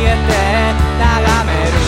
ríete, nada.